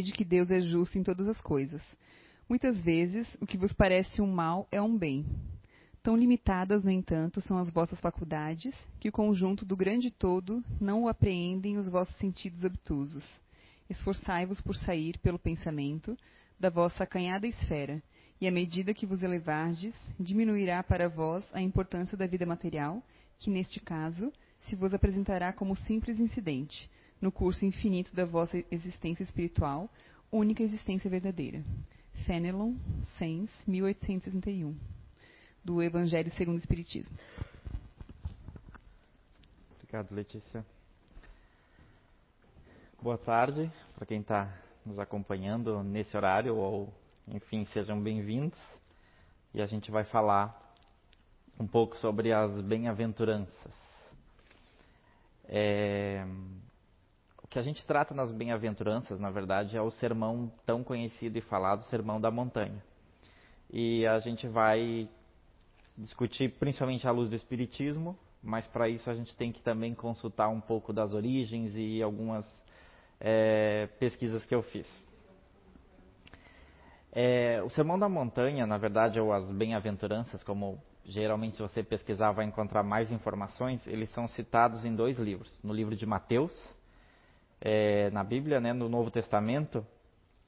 de que Deus é justo em todas as coisas. Muitas vezes, o que vos parece um mal é um bem. Tão limitadas, no entanto, são as vossas faculdades, que o conjunto do grande todo não o apreendem os vossos sentidos obtusos. Esforçai-vos por sair, pelo pensamento, da vossa acanhada esfera, e à medida que vos elevardes, diminuirá para vós a importância da vida material, que neste caso se vos apresentará como simples incidente, no curso infinito da vossa existência espiritual, única existência verdadeira. Fenelon, Sens, 1861 do Evangelho segundo o Espiritismo. Obrigado, Letícia. Boa tarde para quem está nos acompanhando nesse horário, ou enfim, sejam bem-vindos. E a gente vai falar um pouco sobre as bem-aventuranças. É... O que a gente trata nas bem-aventuranças, na verdade, é o sermão tão conhecido e falado, Sermão da Montanha. E a gente vai discutir principalmente à luz do Espiritismo, mas para isso a gente tem que também consultar um pouco das origens e algumas é, pesquisas que eu fiz. É, o Sermão da Montanha, na verdade, ou as Bem-aventuranças, como geralmente se você pesquisar vai encontrar mais informações, eles são citados em dois livros. No livro de Mateus, é, na Bíblia, né, no Novo Testamento,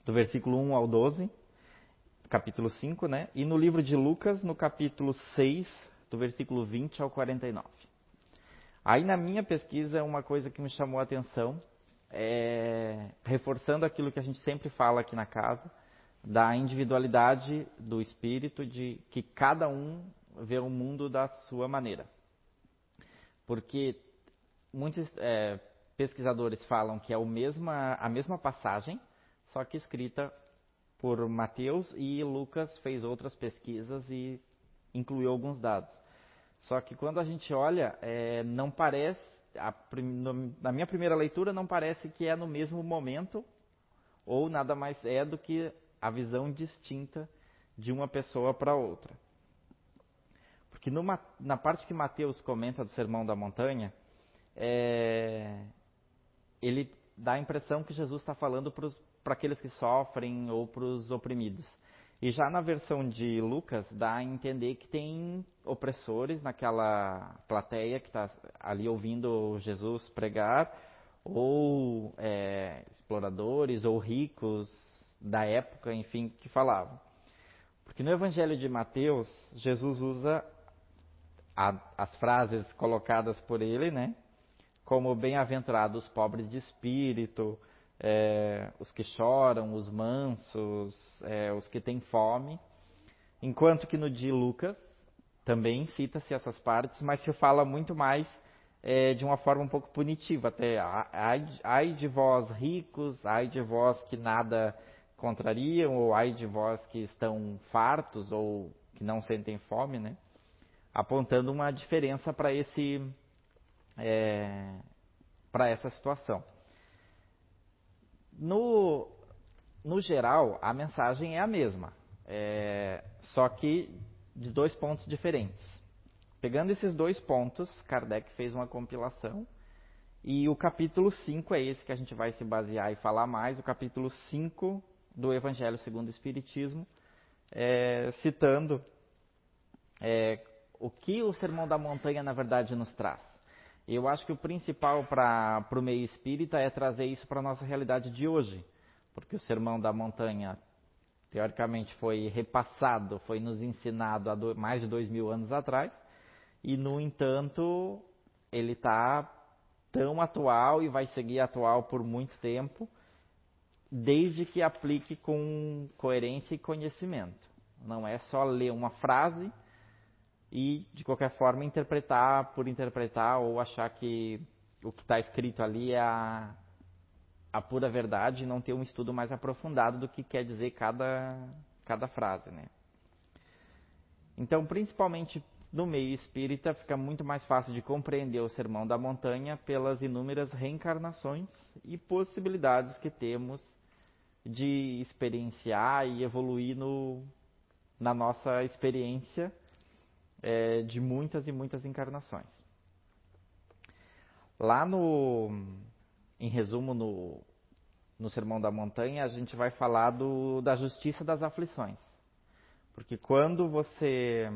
do versículo 1 ao 12, capítulo 5, né? E no livro de Lucas, no capítulo 6, do versículo 20 ao 49. Aí na minha pesquisa, uma coisa que me chamou a atenção, é, reforçando aquilo que a gente sempre fala aqui na casa, da individualidade do espírito, de que cada um vê o mundo da sua maneira. Porque muitos é, pesquisadores falam que é o mesma, a mesma passagem, só que escrita por Mateus e Lucas fez outras pesquisas e incluiu alguns dados. Só que quando a gente olha, é, não parece, a, no, na minha primeira leitura, não parece que é no mesmo momento ou nada mais é do que a visão distinta de uma pessoa para outra. Porque numa, na parte que Mateus comenta do Sermão da Montanha, é, ele dá a impressão que Jesus está falando para aqueles que sofrem ou para os oprimidos. E já na versão de Lucas, dá a entender que tem opressores naquela plateia que está ali ouvindo Jesus pregar, ou é, exploradores, ou ricos da época, enfim, que falavam. Porque no Evangelho de Mateus, Jesus usa a, as frases colocadas por ele, né? Como bem-aventurados os pobres de espírito, é, os que choram, os mansos, é, os que têm fome. Enquanto que no de Lucas também cita-se essas partes, mas se fala muito mais é, de uma forma um pouco punitiva, até ai, ai de vós ricos, ai de vós que nada contrariam, ou ai de vós que estão fartos ou que não sentem fome, né? Apontando uma diferença para esse é, para essa situação. No, no geral, a mensagem é a mesma, é, só que de dois pontos diferentes. Pegando esses dois pontos, Kardec fez uma compilação e o capítulo 5 é esse que a gente vai se basear e falar mais, o capítulo 5 do Evangelho segundo o Espiritismo, é, citando é, o que o Sermão da Montanha na verdade nos traz. Eu acho que o principal para o meio espírita é trazer isso para a nossa realidade de hoje. Porque o Sermão da Montanha, teoricamente, foi repassado, foi nos ensinado há mais de dois mil anos atrás. E, no entanto, ele está tão atual e vai seguir atual por muito tempo, desde que aplique com coerência e conhecimento. Não é só ler uma frase e, de qualquer forma, interpretar por interpretar ou achar que o que está escrito ali é a, a pura verdade e não ter um estudo mais aprofundado do que quer dizer cada, cada frase. Né? Então, principalmente no meio espírita, fica muito mais fácil de compreender o Sermão da Montanha pelas inúmeras reencarnações e possibilidades que temos de experienciar e evoluir no, na nossa experiência é, de muitas e muitas encarnações. Lá no, em resumo, no, no Sermão da Montanha, a gente vai falar do, da justiça das aflições. Porque quando você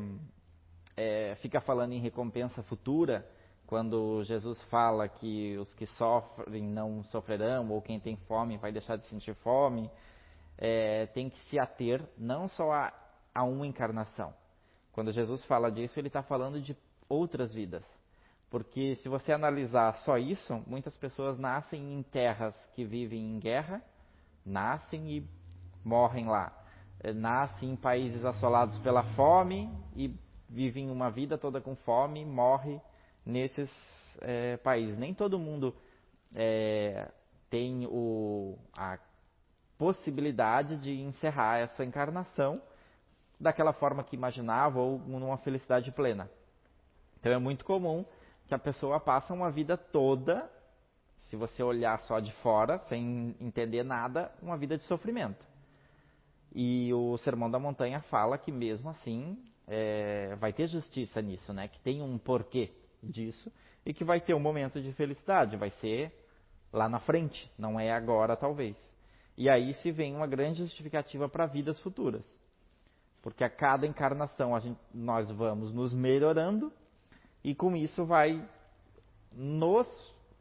é, fica falando em recompensa futura, quando Jesus fala que os que sofrem não sofrerão, ou quem tem fome vai deixar de sentir fome, é, tem que se ater não só a, a uma encarnação. Quando Jesus fala disso, ele está falando de outras vidas. Porque se você analisar só isso, muitas pessoas nascem em terras que vivem em guerra, nascem e morrem lá. É, nascem em países assolados pela fome e vivem uma vida toda com fome, morre nesses é, países. Nem todo mundo é, tem o, a possibilidade de encerrar essa encarnação daquela forma que imaginava ou numa felicidade plena. Então é muito comum que a pessoa passe uma vida toda, se você olhar só de fora, sem entender nada, uma vida de sofrimento. E o Sermão da Montanha fala que mesmo assim é, vai ter justiça nisso, né? Que tem um porquê disso e que vai ter um momento de felicidade, vai ser lá na frente, não é agora talvez. E aí se vem uma grande justificativa para vidas futuras. Porque a cada encarnação gente, nós vamos nos melhorando e com isso vai nos,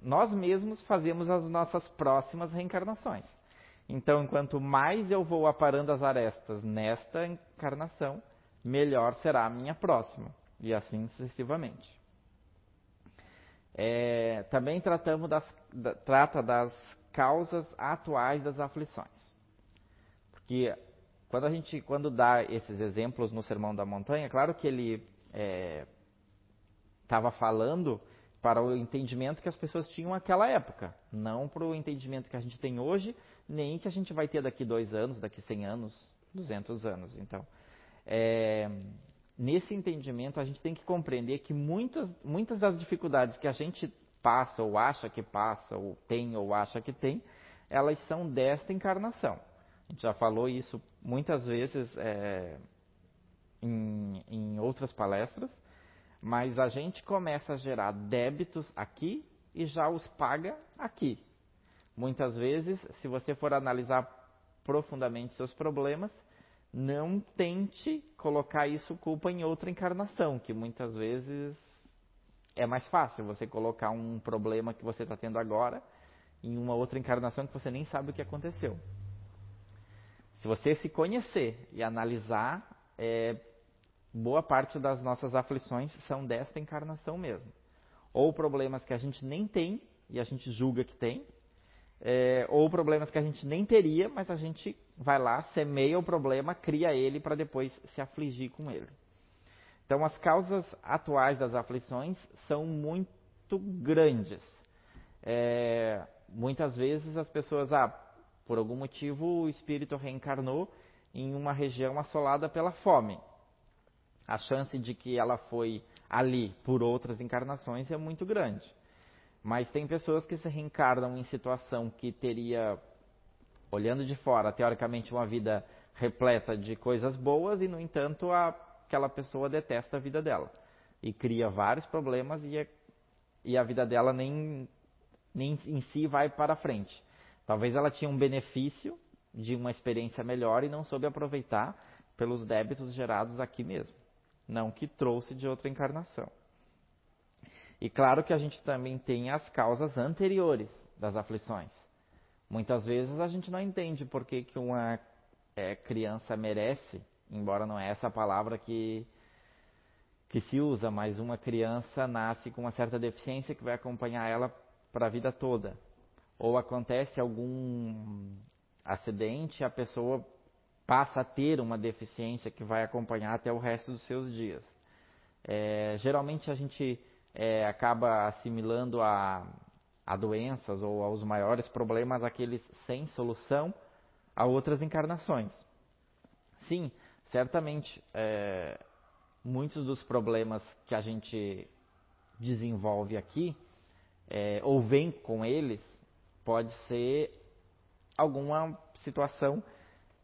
nós mesmos fazemos as nossas próximas reencarnações. Então, quanto mais eu vou aparando as arestas nesta encarnação, melhor será a minha próxima, e assim sucessivamente. É, também tratamos das, da, trata das causas atuais das aflições. Porque quando a gente quando dá esses exemplos no Sermão da Montanha, claro que ele estava é, falando para o entendimento que as pessoas tinham naquela época, não para o entendimento que a gente tem hoje, nem que a gente vai ter daqui dois anos, daqui 100 anos, 200 anos. Então, é, nesse entendimento, a gente tem que compreender que muitas, muitas das dificuldades que a gente passa, ou acha que passa, ou tem, ou acha que tem, elas são desta encarnação. A gente já falou isso muitas vezes é, em, em outras palestras, mas a gente começa a gerar débitos aqui e já os paga aqui. Muitas vezes, se você for analisar profundamente seus problemas, não tente colocar isso culpa em outra encarnação, que muitas vezes é mais fácil você colocar um problema que você está tendo agora em uma outra encarnação que você nem sabe o que aconteceu. Se você se conhecer e analisar, é, boa parte das nossas aflições são desta encarnação mesmo. Ou problemas que a gente nem tem e a gente julga que tem, é, ou problemas que a gente nem teria, mas a gente vai lá, semeia o problema, cria ele para depois se afligir com ele. Então, as causas atuais das aflições são muito grandes. É, muitas vezes as pessoas, ah, por algum motivo o espírito reencarnou em uma região assolada pela fome. A chance de que ela foi ali por outras encarnações é muito grande. Mas tem pessoas que se reencarnam em situação que teria, olhando de fora, teoricamente uma vida repleta de coisas boas e, no entanto, a, aquela pessoa detesta a vida dela. E cria vários problemas e, a, e a vida dela nem, nem em si vai para frente. Talvez ela tinha um benefício de uma experiência melhor e não soube aproveitar pelos débitos gerados aqui mesmo. Não que trouxe de outra encarnação. E claro que a gente também tem as causas anteriores das aflições. Muitas vezes a gente não entende por que, que uma é, criança merece, embora não é essa a palavra que, que se usa, mas uma criança nasce com uma certa deficiência que vai acompanhar ela para a vida toda. Ou acontece algum acidente, a pessoa passa a ter uma deficiência que vai acompanhar até o resto dos seus dias. É, geralmente a gente é, acaba assimilando a, a doenças ou aos maiores problemas aqueles sem solução a outras encarnações. Sim, certamente é, muitos dos problemas que a gente desenvolve aqui é, ou vem com eles pode ser alguma situação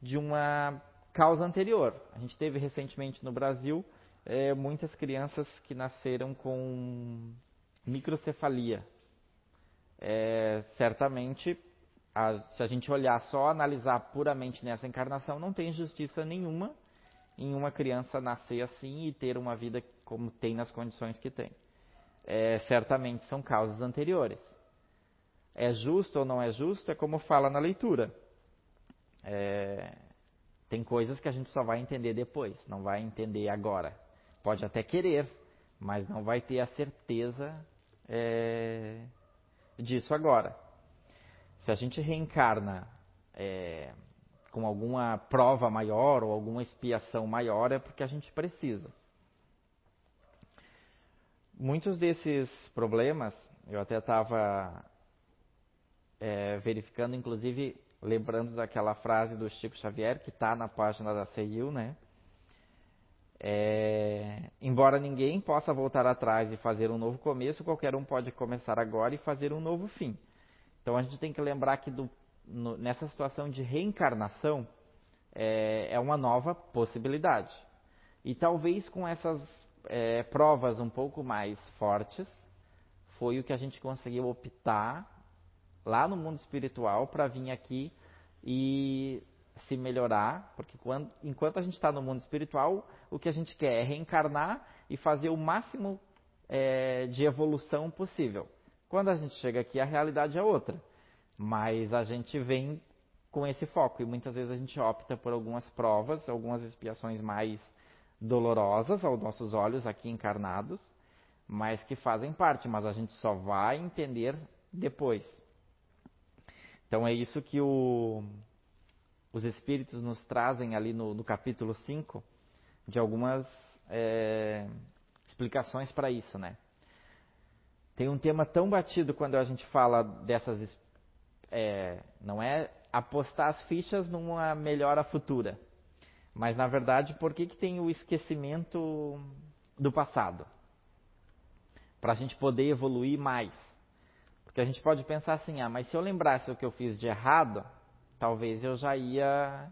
de uma causa anterior. A gente teve recentemente no Brasil é, muitas crianças que nasceram com microcefalia. É, certamente a, se a gente olhar só, analisar puramente nessa encarnação, não tem justiça nenhuma em uma criança nascer assim e ter uma vida como tem nas condições que tem. É, certamente são causas anteriores. É justo ou não é justo? É como fala na leitura. É, tem coisas que a gente só vai entender depois, não vai entender agora. Pode até querer, mas não vai ter a certeza é, disso agora. Se a gente reencarna é, com alguma prova maior ou alguma expiação maior, é porque a gente precisa. Muitos desses problemas, eu até estava é, verificando, inclusive lembrando daquela frase do Chico Xavier, que está na página da CIU, né? É, embora ninguém possa voltar atrás e fazer um novo começo, qualquer um pode começar agora e fazer um novo fim. Então a gente tem que lembrar que do, no, nessa situação de reencarnação é, é, uma nova possibilidade. E talvez com essas é, provas um pouco mais fortes, foi o que a gente conseguiu optar lá no mundo espiritual para vir aqui e se melhorar, porque quando, enquanto a gente está no mundo espiritual, o que a gente quer é reencarnar e fazer o máximo é, de evolução possível. Quando a gente chega aqui, a realidade é outra. Mas a gente vem com esse foco e muitas vezes a gente opta por algumas provas, algumas expiações mais dolorosas aos nossos olhos aqui encarnados, mas que fazem parte, mas a gente só vai entender depois. Então é isso que o, os Espíritos nos trazem ali no, no capítulo 5, de algumas é, explicações para isso, né? Tem um tema tão batido quando a gente fala dessas. É, não é apostar as fichas numa melhora futura. Mas, na verdade, por que, que tem o esquecimento do passado? Para a gente poder evoluir mais. Porque a gente pode pensar assim: ah, mas se eu lembrasse o que eu fiz de errado, talvez eu já ia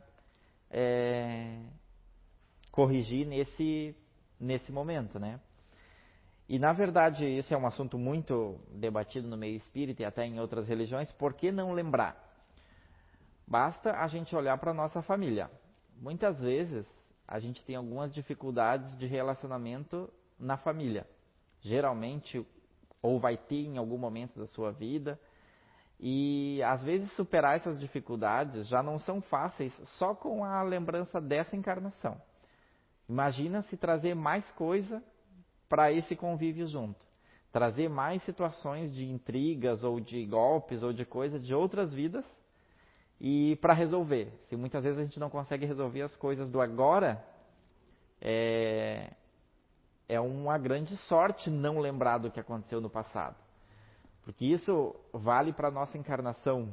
é, corrigir nesse, nesse momento, né? E na verdade, esse é um assunto muito debatido no meio espírita e até em outras religiões. Por que não lembrar? Basta a gente olhar para a nossa família. Muitas vezes a gente tem algumas dificuldades de relacionamento na família. Geralmente, ou vai ter em algum momento da sua vida. E às vezes superar essas dificuldades já não são fáceis só com a lembrança dessa encarnação. Imagina se trazer mais coisa para esse convívio junto. Trazer mais situações de intrigas ou de golpes ou de coisas de outras vidas e para resolver. Se muitas vezes a gente não consegue resolver as coisas do agora, é, é uma grande sorte não lembrar do que aconteceu no passado. Porque isso vale para a nossa encarnação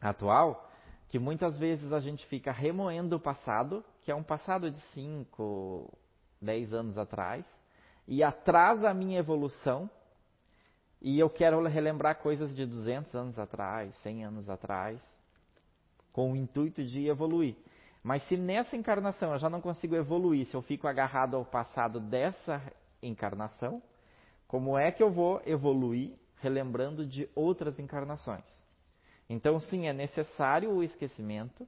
atual, que muitas vezes a gente fica remoendo o passado, que é um passado de 5, 10 anos atrás, e atrasa a minha evolução. E eu quero relembrar coisas de 200 anos atrás, 100 anos atrás, com o intuito de evoluir. Mas se nessa encarnação eu já não consigo evoluir, se eu fico agarrado ao passado dessa encarnação, como é que eu vou evoluir relembrando de outras encarnações? Então, sim, é necessário o esquecimento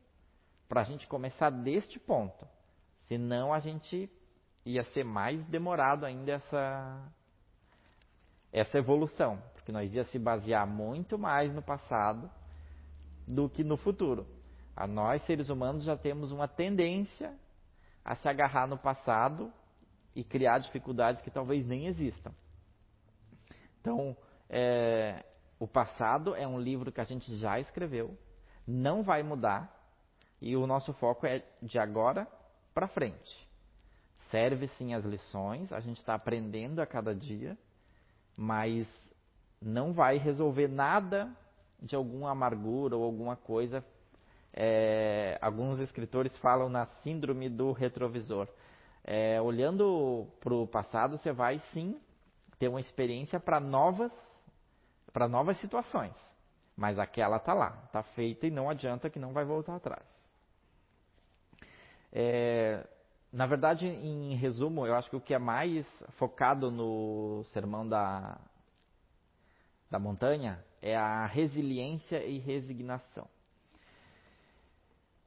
para a gente começar deste ponto. Senão a gente ia ser mais demorado ainda essa, essa evolução, porque nós ia se basear muito mais no passado do que no futuro. A nós, seres humanos, já temos uma tendência a se agarrar no passado e criar dificuldades que talvez nem existam. Então, é, o passado é um livro que a gente já escreveu, não vai mudar, e o nosso foco é de agora para frente serve sim as lições, a gente está aprendendo a cada dia, mas não vai resolver nada de alguma amargura ou alguma coisa. É, alguns escritores falam na síndrome do retrovisor. É, olhando para o passado, você vai sim ter uma experiência para novas, para novas situações. Mas aquela está lá, está feita e não adianta que não vai voltar atrás. É, na verdade, em resumo, eu acho que o que é mais focado no sermão da, da montanha é a resiliência e resignação.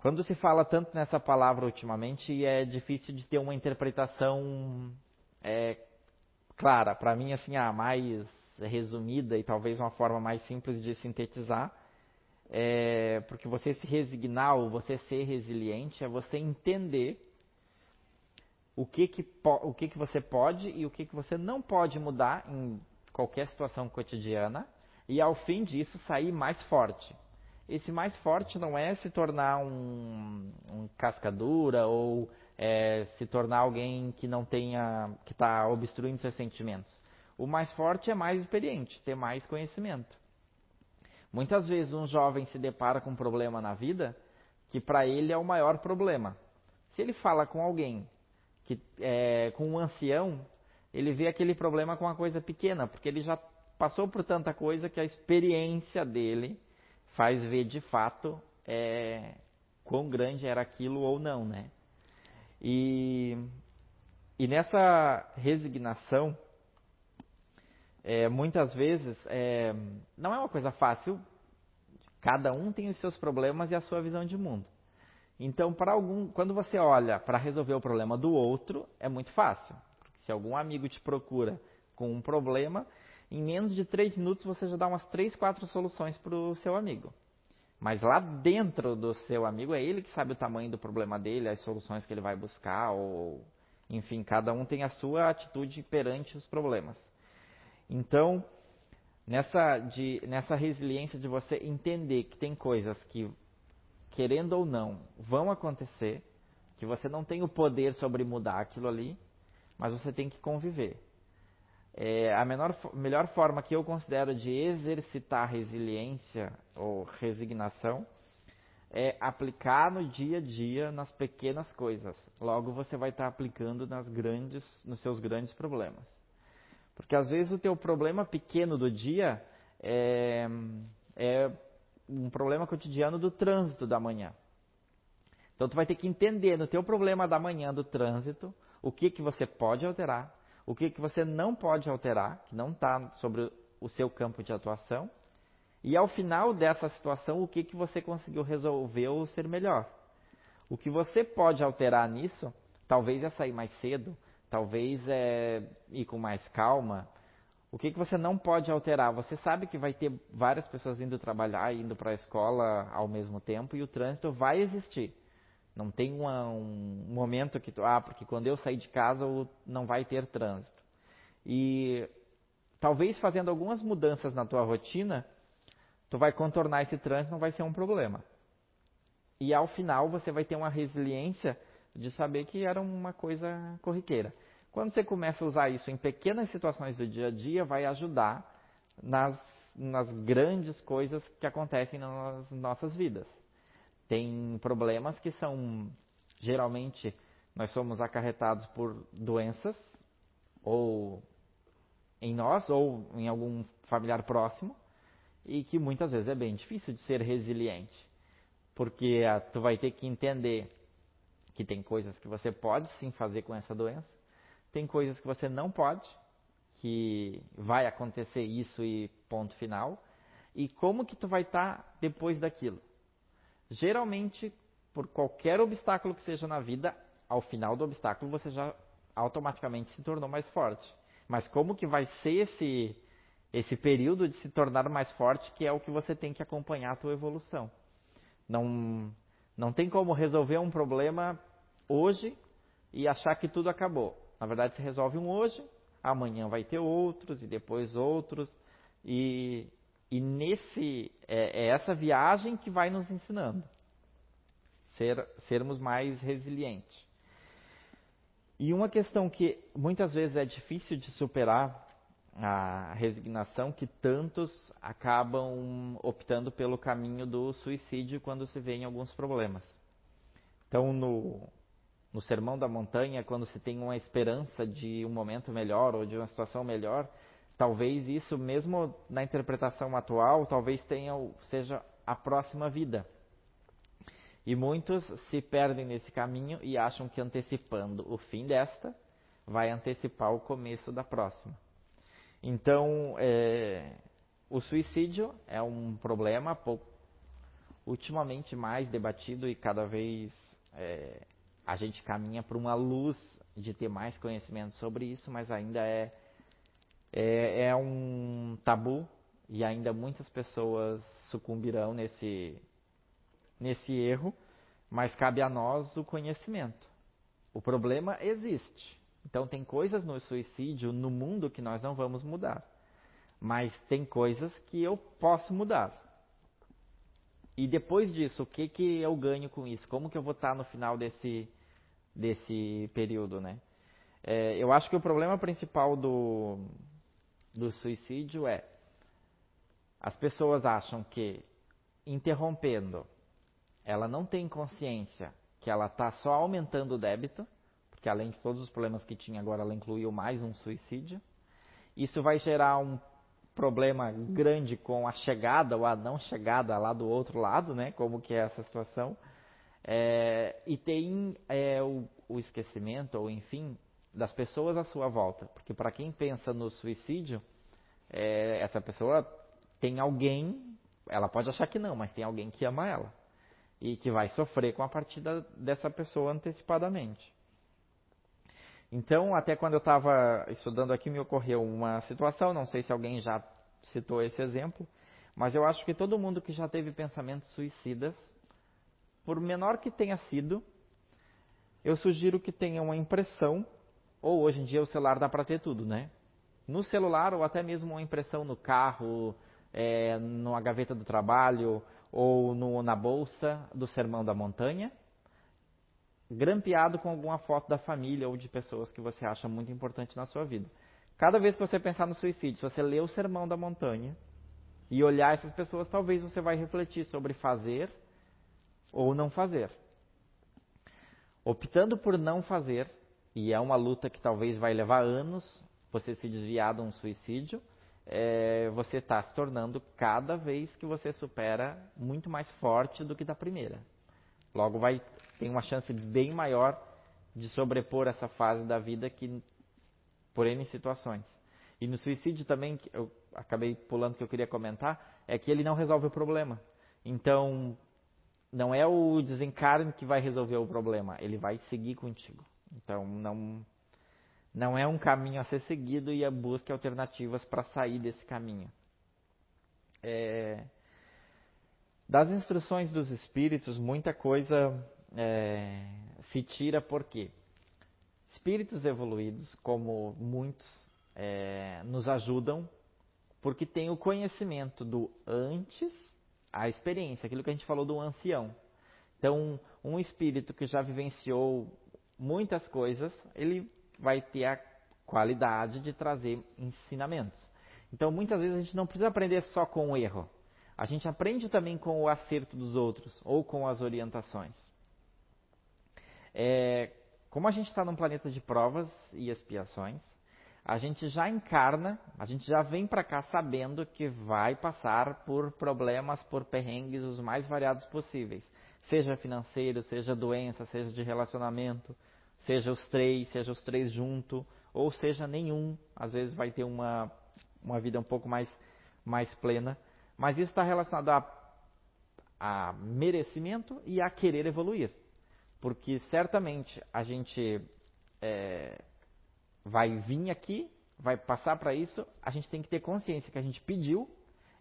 Quando se fala tanto nessa palavra ultimamente, é difícil de ter uma interpretação é, clara. Para mim, assim, a mais resumida e talvez uma forma mais simples de sintetizar, é, porque você se resignar ou você ser resiliente é você entender o que, que, o que, que você pode e o que, que você não pode mudar em qualquer situação cotidiana e ao fim disso sair mais forte. Esse mais forte não é se tornar um, um cascadura ou é, se tornar alguém que não tenha, que está obstruindo seus sentimentos. O mais forte é mais experiente, ter mais conhecimento. Muitas vezes um jovem se depara com um problema na vida que para ele é o maior problema. Se ele fala com alguém, que, é, com um ancião, ele vê aquele problema com uma coisa pequena, porque ele já passou por tanta coisa que a experiência dele faz ver de fato é, quão grande era aquilo ou não, né? E, e nessa resignação, é, muitas vezes é, não é uma coisa fácil. Cada um tem os seus problemas e a sua visão de mundo. Então, para algum, quando você olha para resolver o problema do outro, é muito fácil. Porque se algum amigo te procura com um problema, em menos de três minutos você já dá umas três, quatro soluções para o seu amigo. Mas lá dentro do seu amigo é ele que sabe o tamanho do problema dele, as soluções que ele vai buscar, ou enfim, cada um tem a sua atitude perante os problemas. Então, nessa, de, nessa resiliência de você entender que tem coisas que, querendo ou não, vão acontecer, que você não tem o poder sobre mudar aquilo ali, mas você tem que conviver. É, a menor, melhor forma que eu considero de exercitar resiliência ou resignação é aplicar no dia a dia nas pequenas coisas. Logo você vai estar aplicando nas grandes, nos seus grandes problemas. Porque às vezes o teu problema pequeno do dia é, é um problema cotidiano do trânsito da manhã. Então tu vai ter que entender no teu problema da manhã do trânsito o que, que você pode alterar, o que, que você não pode alterar, que não está sobre o seu campo de atuação, e ao final dessa situação o que, que você conseguiu resolver ou ser melhor. O que você pode alterar nisso, talvez é sair mais cedo, talvez é ir com mais calma. O que, que você não pode alterar? Você sabe que vai ter várias pessoas indo trabalhar, indo para a escola ao mesmo tempo e o trânsito vai existir. Não tem uma, um momento que tu, ah, porque quando eu sair de casa não vai ter trânsito. E talvez fazendo algumas mudanças na tua rotina, tu vai contornar esse trânsito, não vai ser um problema. E ao final você vai ter uma resiliência de saber que era uma coisa corriqueira. Quando você começa a usar isso em pequenas situações do dia a dia, vai ajudar nas, nas grandes coisas que acontecem nas nossas vidas. Tem problemas que são, geralmente, nós somos acarretados por doenças, ou em nós, ou em algum familiar próximo, e que muitas vezes é bem difícil de ser resiliente. Porque ah, tu vai ter que entender que tem coisas que você pode sim fazer com essa doença, tem coisas que você não pode, que vai acontecer isso e ponto final, e como que tu vai estar tá depois daquilo. Geralmente, por qualquer obstáculo que seja na vida, ao final do obstáculo você já automaticamente se tornou mais forte. Mas como que vai ser esse esse período de se tornar mais forte, que é o que você tem que acompanhar a tua evolução. Não não tem como resolver um problema hoje e achar que tudo acabou. Na verdade, se resolve um hoje, amanhã vai ter outros e depois outros. E, e nesse é, é essa viagem que vai nos ensinando ser, sermos mais resilientes. E uma questão que muitas vezes é difícil de superar a resignação que tantos acabam optando pelo caminho do suicídio quando se vê em alguns problemas. Então, no, no Sermão da Montanha, quando se tem uma esperança de um momento melhor ou de uma situação melhor, talvez isso, mesmo na interpretação atual, talvez tenha, seja a próxima vida. E muitos se perdem nesse caminho e acham que antecipando o fim desta, vai antecipar o começo da próxima. Então, é, o suicídio é um problema pouco, ultimamente mais debatido e cada vez é, a gente caminha para uma luz de ter mais conhecimento sobre isso, mas ainda é, é, é um tabu e ainda muitas pessoas sucumbirão nesse, nesse erro, mas cabe a nós o conhecimento. O problema existe. Então tem coisas no suicídio no mundo que nós não vamos mudar. Mas tem coisas que eu posso mudar. E depois disso, o que, que eu ganho com isso? Como que eu vou estar no final desse, desse período, né? É, eu acho que o problema principal do, do suicídio é as pessoas acham que interrompendo, ela não tem consciência que ela está só aumentando o débito, porque além de todos os problemas que tinha agora, ela incluiu mais um suicídio. Isso vai gerar um problema grande com a chegada ou a não chegada lá do outro lado, né? Como que é essa situação. É, e tem é, o, o esquecimento, ou enfim, das pessoas à sua volta. Porque para quem pensa no suicídio, é, essa pessoa tem alguém, ela pode achar que não, mas tem alguém que ama ela. E que vai sofrer com a partida dessa pessoa antecipadamente. Então, até quando eu estava estudando aqui, me ocorreu uma situação, não sei se alguém já citou esse exemplo, mas eu acho que todo mundo que já teve pensamentos suicidas, por menor que tenha sido, eu sugiro que tenha uma impressão, ou hoje em dia o celular dá para ter tudo, né? No celular, ou até mesmo uma impressão no carro, é, numa gaveta do trabalho, ou no, na bolsa do Sermão da Montanha, grampeado com alguma foto da família ou de pessoas que você acha muito importante na sua vida. Cada vez que você pensar no suicídio, se você ler o Sermão da Montanha e olhar essas pessoas, talvez você vai refletir sobre fazer ou não fazer. Optando por não fazer, e é uma luta que talvez vai levar anos você se desviar de um suicídio, é, você está se tornando cada vez que você supera muito mais forte do que da primeira. Logo vai tem uma chance bem maior de sobrepor essa fase da vida que por N situações. E no suicídio também, eu acabei pulando que eu queria comentar, é que ele não resolve o problema. Então, não é o desencarne que vai resolver o problema, ele vai seguir contigo. Então, não, não é um caminho a ser seguido e a busca alternativas para sair desse caminho. É, das instruções dos espíritos, muita coisa é, se tira porque espíritos evoluídos, como muitos, é, nos ajudam porque tem o conhecimento do antes, a experiência, aquilo que a gente falou do ancião. Então, um espírito que já vivenciou muitas coisas, ele vai ter a qualidade de trazer ensinamentos. Então, muitas vezes a gente não precisa aprender só com o erro. A gente aprende também com o acerto dos outros ou com as orientações. É, como a gente está num planeta de provas e expiações, a gente já encarna, a gente já vem para cá sabendo que vai passar por problemas, por perrengues os mais variados possíveis. Seja financeiro, seja doença, seja de relacionamento, seja os três, seja os três junto, ou seja nenhum. Às vezes vai ter uma, uma vida um pouco mais, mais plena. Mas isso está relacionado a, a merecimento e a querer evoluir. Porque certamente a gente é, vai vir aqui, vai passar para isso, a gente tem que ter consciência que a gente pediu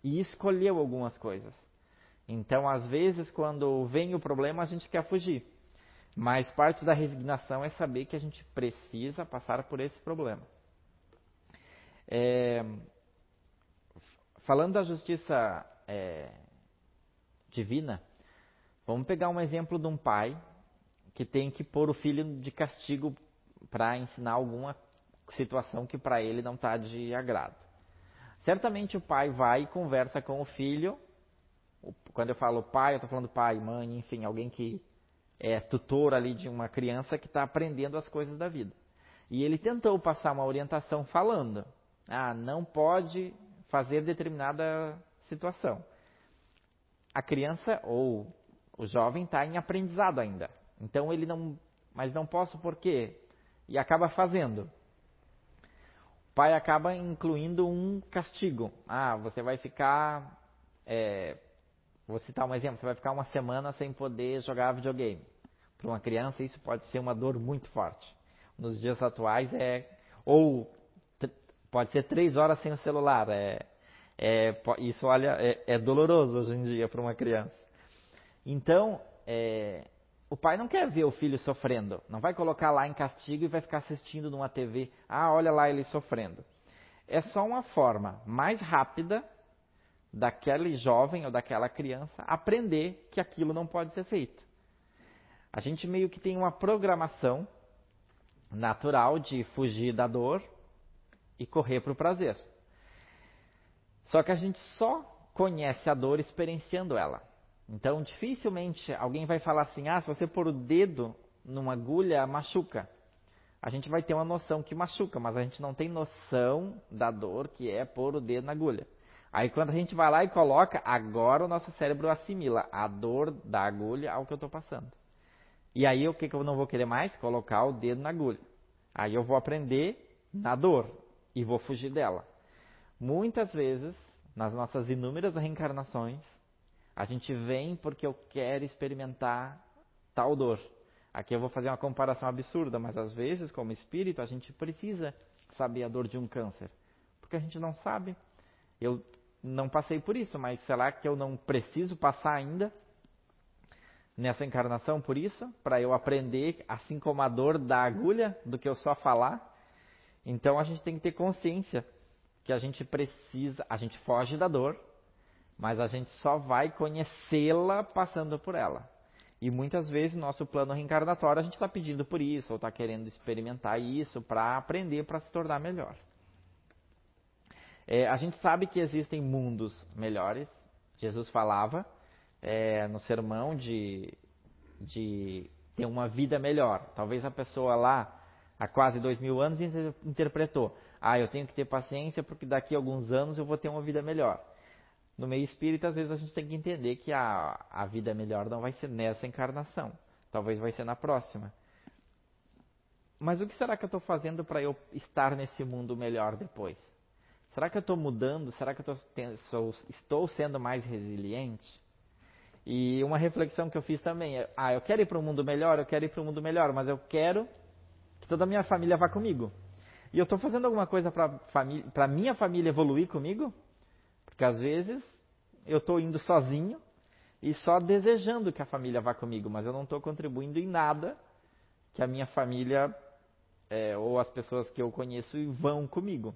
e escolheu algumas coisas. Então, às vezes, quando vem o problema, a gente quer fugir. Mas parte da resignação é saber que a gente precisa passar por esse problema. É, Falando da justiça é, divina, vamos pegar um exemplo de um pai que tem que pôr o filho de castigo para ensinar alguma situação que para ele não está de agrado. Certamente o pai vai e conversa com o filho. Quando eu falo pai, eu estou falando pai, mãe, enfim, alguém que é tutor ali de uma criança que está aprendendo as coisas da vida. E ele tentou passar uma orientação falando: ah, não pode fazer determinada situação. A criança ou o jovem está em aprendizado ainda. Então ele não, mas não posso por quê? E acaba fazendo. O pai acaba incluindo um castigo. Ah, você vai ficar. É, vou citar um exemplo: você vai ficar uma semana sem poder jogar videogame. Para uma criança, isso pode ser uma dor muito forte. Nos dias atuais, é. Ou pode ser três horas sem o celular. É, é, isso, olha, é, é doloroso hoje em dia para uma criança. Então, é, o pai não quer ver o filho sofrendo. Não vai colocar lá em castigo e vai ficar assistindo numa TV. Ah, olha lá ele sofrendo. É só uma forma mais rápida daquele jovem ou daquela criança aprender que aquilo não pode ser feito. A gente meio que tem uma programação natural de fugir da dor e correr para o prazer. Só que a gente só conhece a dor experienciando ela. Então, dificilmente alguém vai falar assim: ah, se você pôr o dedo numa agulha, machuca. A gente vai ter uma noção que machuca, mas a gente não tem noção da dor que é pôr o dedo na agulha. Aí, quando a gente vai lá e coloca, agora o nosso cérebro assimila a dor da agulha ao que eu estou passando. E aí, o que, que eu não vou querer mais? Colocar o dedo na agulha. Aí eu vou aprender na dor e vou fugir dela. Muitas vezes, nas nossas inúmeras reencarnações, a gente vem porque eu quero experimentar tal dor. Aqui eu vou fazer uma comparação absurda, mas às vezes, como espírito, a gente precisa saber a dor de um câncer. Porque a gente não sabe. Eu não passei por isso, mas será que eu não preciso passar ainda nessa encarnação por isso? Para eu aprender, assim como a dor da agulha, do que eu só falar? Então a gente tem que ter consciência que a gente precisa, a gente foge da dor, mas a gente só vai conhecê-la passando por ela. E muitas vezes no nosso plano reencarnatório a gente está pedindo por isso, ou está querendo experimentar isso para aprender, para se tornar melhor. É, a gente sabe que existem mundos melhores. Jesus falava é, no sermão de, de ter uma vida melhor. Talvez a pessoa lá, há quase dois mil anos, interpretou: ah, eu tenho que ter paciência porque daqui a alguns anos eu vou ter uma vida melhor no meio espírita, às vezes a gente tem que entender que a, a vida melhor não vai ser nessa encarnação. Talvez vai ser na próxima. Mas o que será que eu estou fazendo para eu estar nesse mundo melhor depois? Será que eu estou mudando? Será que eu tô, estou sendo mais resiliente? E uma reflexão que eu fiz também é: ah, eu quero ir para um mundo melhor, eu quero ir para um mundo melhor, mas eu quero que toda a minha família vá comigo. E eu estou fazendo alguma coisa para a minha família evoluir comigo? Porque às vezes eu estou indo sozinho e só desejando que a família vá comigo, mas eu não estou contribuindo em nada que a minha família é, ou as pessoas que eu conheço vão comigo.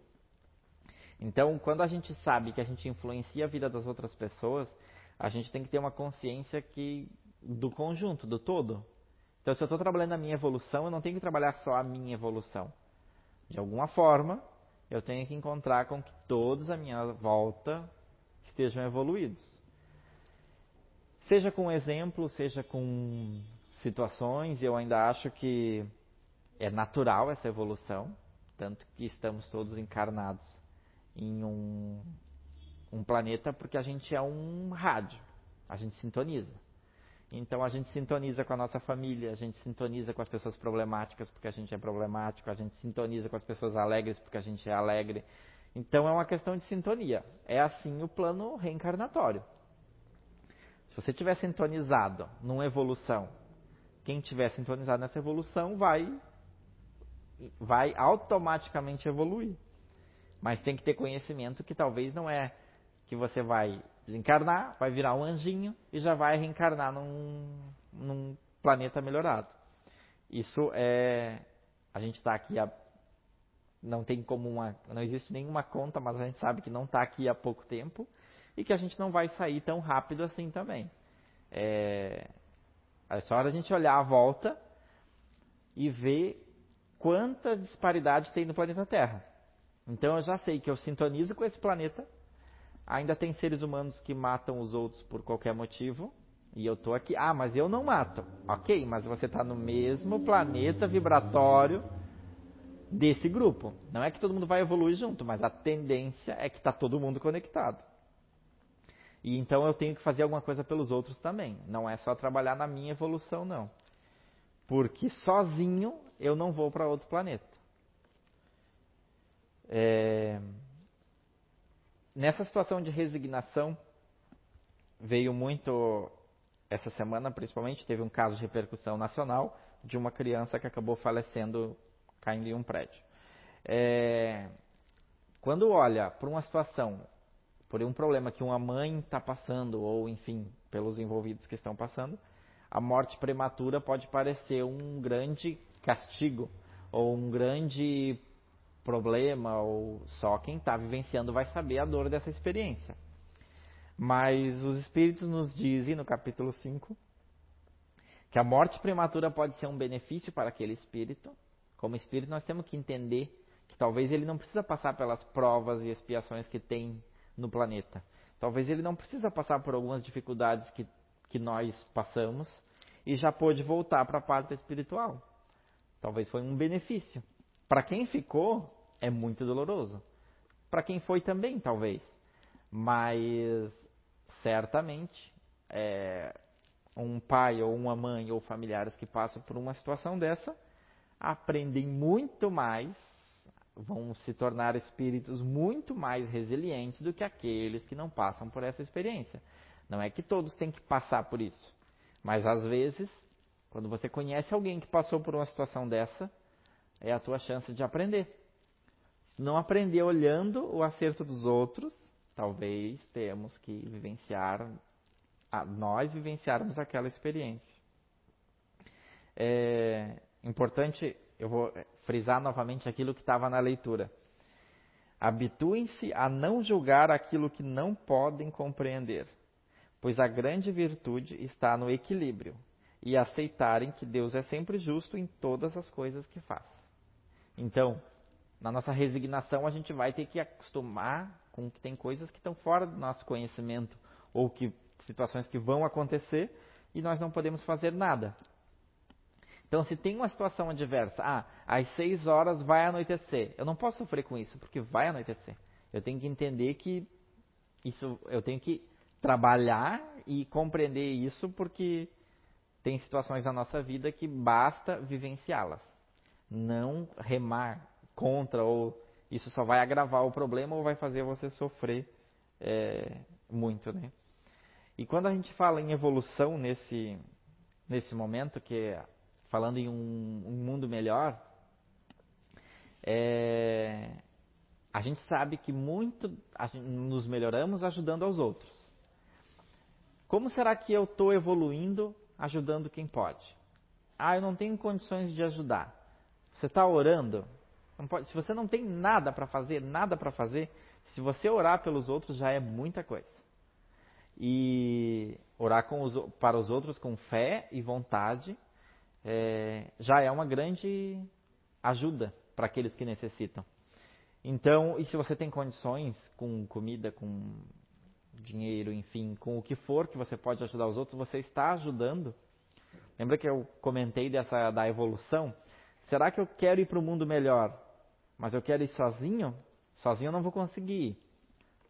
Então, quando a gente sabe que a gente influencia a vida das outras pessoas, a gente tem que ter uma consciência que do conjunto, do todo. Então, se eu estou trabalhando a minha evolução, eu não tenho que trabalhar só a minha evolução. De alguma forma, eu tenho que encontrar com que todos à minha volta estejam evoluídos. Seja com exemplo, seja com situações, eu ainda acho que é natural essa evolução, tanto que estamos todos encarnados em um, um planeta porque a gente é um rádio, a gente sintoniza. Então a gente sintoniza com a nossa família, a gente sintoniza com as pessoas problemáticas porque a gente é problemático, a gente sintoniza com as pessoas alegres porque a gente é alegre. Então é uma questão de sintonia. É assim o plano reencarnatório. Se você tiver sintonizado numa evolução, quem tiver sintonizado nessa evolução vai vai automaticamente evoluir. Mas tem que ter conhecimento que talvez não é que você vai desencarnar, vai virar um anjinho e já vai reencarnar num, num planeta melhorado. Isso é. A gente está aqui há. Não tem como uma. Não existe nenhuma conta, mas a gente sabe que não está aqui há pouco tempo e que a gente não vai sair tão rápido assim também. É, é só a gente olhar a volta e ver quanta disparidade tem no planeta Terra. Então eu já sei que eu sintonizo com esse planeta Ainda tem seres humanos que matam os outros por qualquer motivo. E eu estou aqui. Ah, mas eu não mato. Ok, mas você está no mesmo planeta vibratório desse grupo. Não é que todo mundo vai evoluir junto, mas a tendência é que está todo mundo conectado. E então eu tenho que fazer alguma coisa pelos outros também. Não é só trabalhar na minha evolução, não. Porque sozinho eu não vou para outro planeta. É... Nessa situação de resignação, veio muito, essa semana principalmente, teve um caso de repercussão nacional de uma criança que acabou falecendo caindo em um prédio. É... Quando olha para uma situação, por um problema que uma mãe está passando, ou enfim, pelos envolvidos que estão passando, a morte prematura pode parecer um grande castigo ou um grande problema, ou só quem está vivenciando vai saber a dor dessa experiência. Mas os Espíritos nos dizem no capítulo 5 que a morte prematura pode ser um benefício para aquele espírito. Como espírito, nós temos que entender que talvez ele não precisa passar pelas provas e expiações que tem no planeta. Talvez ele não precisa passar por algumas dificuldades que, que nós passamos e já pôde voltar para a parte espiritual. Talvez foi um benefício. Para quem ficou, é muito doloroso. Para quem foi também, talvez. Mas, certamente, é, um pai ou uma mãe ou familiares que passam por uma situação dessa aprendem muito mais, vão se tornar espíritos muito mais resilientes do que aqueles que não passam por essa experiência. Não é que todos têm que passar por isso, mas às vezes quando você conhece alguém que passou por uma situação dessa, é a tua chance de aprender. Se não aprender olhando o acerto dos outros, talvez temos que vivenciar, nós vivenciarmos aquela experiência. É importante, eu vou frisar novamente aquilo que estava na leitura. Habituem-se a não julgar aquilo que não podem compreender, pois a grande virtude está no equilíbrio e aceitarem que Deus é sempre justo em todas as coisas que faz. Então, na nossa resignação, a gente vai ter que acostumar com que tem coisas que estão fora do nosso conhecimento ou que situações que vão acontecer e nós não podemos fazer nada. Então, se tem uma situação adversa, ah, às seis horas vai anoitecer, eu não posso sofrer com isso porque vai anoitecer. Eu tenho que entender que isso, eu tenho que trabalhar e compreender isso porque tem situações na nossa vida que basta vivenciá-las. Não remar contra ou isso só vai agravar o problema ou vai fazer você sofrer é, muito, né? E quando a gente fala em evolução nesse, nesse momento, que é falando em um, um mundo melhor, é, a gente sabe que muito gente, nos melhoramos ajudando aos outros. Como será que eu estou evoluindo ajudando quem pode. Ah, eu não tenho condições de ajudar. Você está orando? Pode, se você não tem nada para fazer, nada para fazer, se você orar pelos outros já é muita coisa. E orar os, para os outros com fé e vontade é, já é uma grande ajuda para aqueles que necessitam. Então, e se você tem condições com comida, com dinheiro, enfim, com o que for que você pode ajudar os outros, você está ajudando. Lembra que eu comentei dessa da evolução? Será que eu quero ir para o mundo melhor, mas eu quero ir sozinho? Sozinho eu não vou conseguir.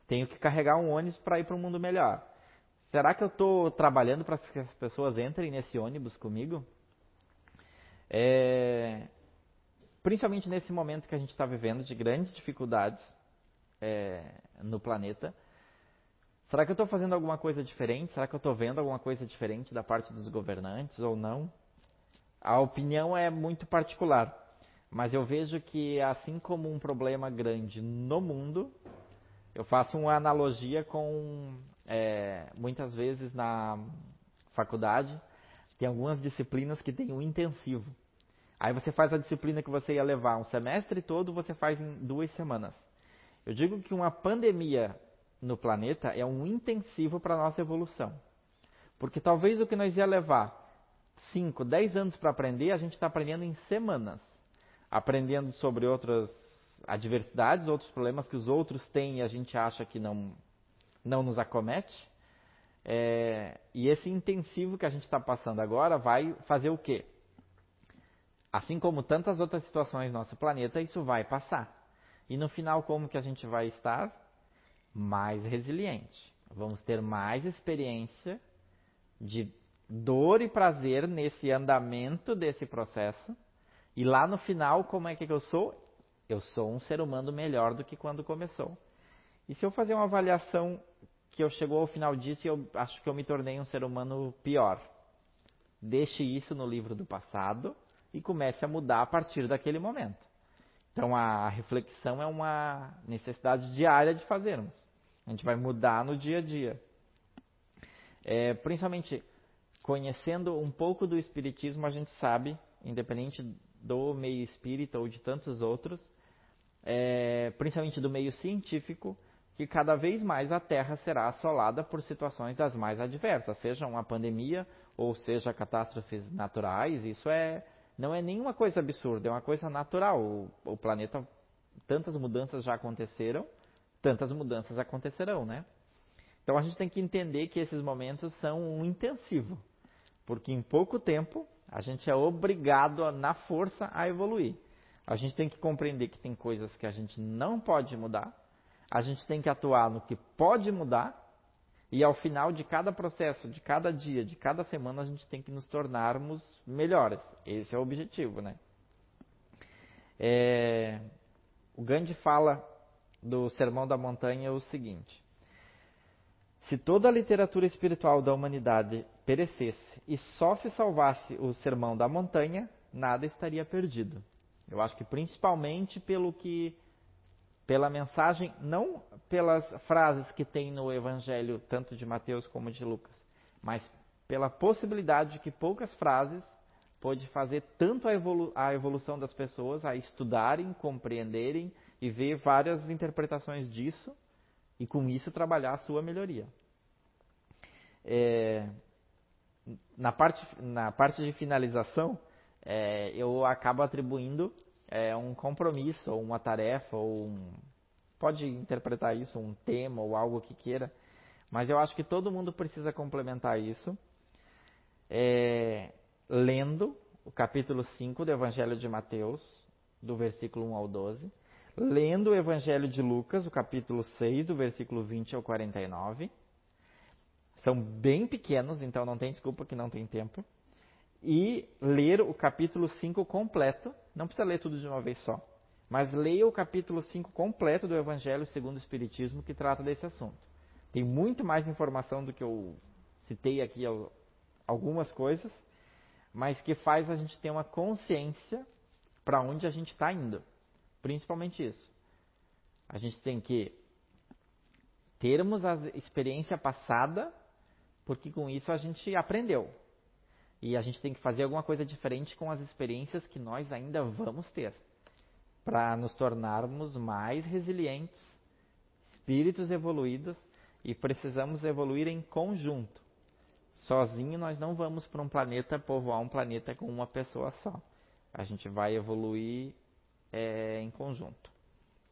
Tenho que carregar um ônibus para ir para um mundo melhor. Será que eu estou trabalhando para que as pessoas entrem nesse ônibus comigo? É, principalmente nesse momento que a gente está vivendo de grandes dificuldades é, no planeta, Será que eu estou fazendo alguma coisa diferente? Será que eu estou vendo alguma coisa diferente da parte dos governantes ou não? A opinião é muito particular, mas eu vejo que assim como um problema grande no mundo, eu faço uma analogia com é, muitas vezes na faculdade tem algumas disciplinas que tem um intensivo. Aí você faz a disciplina que você ia levar um semestre todo, você faz em duas semanas. Eu digo que uma pandemia no planeta é um intensivo para a nossa evolução. Porque talvez o que nós ia levar 5, 10 anos para aprender, a gente está aprendendo em semanas. Aprendendo sobre outras adversidades, outros problemas que os outros têm e a gente acha que não, não nos acomete. É, e esse intensivo que a gente está passando agora vai fazer o quê? Assim como tantas outras situações no nosso planeta, isso vai passar. E no final, como que a gente vai estar? mais resiliente. Vamos ter mais experiência de dor e prazer nesse andamento desse processo. E lá no final, como é que eu sou? eu sou um ser humano melhor do que quando começou. E se eu fazer uma avaliação que eu chegou ao final disso e eu acho que eu me tornei um ser humano pior, deixe isso no livro do passado e comece a mudar a partir daquele momento. Então a reflexão é uma necessidade diária de fazermos. A gente vai mudar no dia a dia. É, principalmente conhecendo um pouco do espiritismo, a gente sabe, independente do meio espírita ou de tantos outros, é, principalmente do meio científico, que cada vez mais a Terra será assolada por situações das mais adversas, seja uma pandemia ou seja catástrofes naturais. Isso é não é nenhuma coisa absurda, é uma coisa natural. O, o planeta, tantas mudanças já aconteceram, tantas mudanças acontecerão, né? Então a gente tem que entender que esses momentos são um intensivo, porque em pouco tempo a gente é obrigado, a, na força, a evoluir. A gente tem que compreender que tem coisas que a gente não pode mudar, a gente tem que atuar no que pode mudar, e ao final de cada processo, de cada dia, de cada semana, a gente tem que nos tornarmos melhores. Esse é o objetivo, né? É... O Gandhi fala do Sermão da Montanha o seguinte: se toda a literatura espiritual da humanidade perecesse e só se salvasse o Sermão da Montanha, nada estaria perdido. Eu acho que principalmente pelo que pela mensagem, não pelas frases que tem no Evangelho, tanto de Mateus como de Lucas, mas pela possibilidade de que poucas frases pode fazer tanto a, evolu a evolução das pessoas a estudarem, compreenderem e ver várias interpretações disso e com isso trabalhar a sua melhoria. É, na, parte, na parte de finalização, é, eu acabo atribuindo é, um compromisso, ou uma tarefa, ou um, pode interpretar isso, um tema ou algo que queira, mas eu acho que todo mundo precisa complementar isso é, lendo o capítulo 5 do Evangelho de Mateus, do versículo 1 ao 12, lendo o Evangelho de Lucas, o capítulo 6, do versículo 20 ao 49. São bem pequenos, então não tem desculpa que não tem tempo e ler o capítulo 5 completo. Não precisa ler tudo de uma vez só, mas leia o capítulo 5 completo do Evangelho segundo o Espiritismo que trata desse assunto. Tem muito mais informação do que eu citei aqui algumas coisas, mas que faz a gente ter uma consciência para onde a gente está indo. Principalmente isso. A gente tem que termos a experiência passada, porque com isso a gente aprendeu. E a gente tem que fazer alguma coisa diferente com as experiências que nós ainda vamos ter, para nos tornarmos mais resilientes, espíritos evoluídos e precisamos evoluir em conjunto. Sozinho nós não vamos para um planeta povoar um planeta com uma pessoa só. A gente vai evoluir é, em conjunto.